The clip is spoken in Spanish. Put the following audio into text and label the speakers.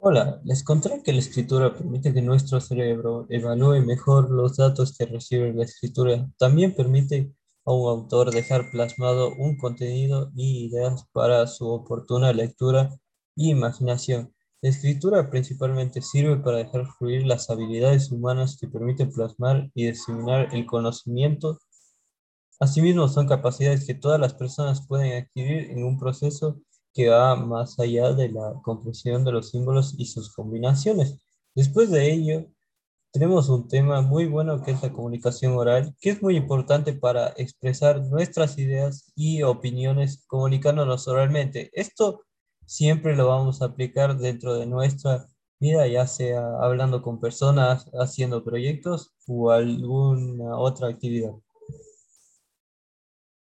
Speaker 1: Hola, les conté que la escritura permite que nuestro cerebro evalúe mejor los datos que recibe la escritura. También permite a un autor dejar plasmado un contenido y ideas para su oportuna lectura y imaginación. La escritura principalmente sirve para dejar fluir las habilidades humanas que permiten plasmar y diseminar el conocimiento. Asimismo, son capacidades que todas las personas pueden adquirir en un proceso que va más allá de la comprensión de los símbolos y sus combinaciones. Después de ello, tenemos un tema muy bueno que es la comunicación oral, que es muy importante para expresar nuestras ideas y opiniones comunicándonos oralmente. Esto siempre lo vamos a aplicar dentro de nuestra vida, ya sea hablando con personas, haciendo proyectos o alguna otra actividad.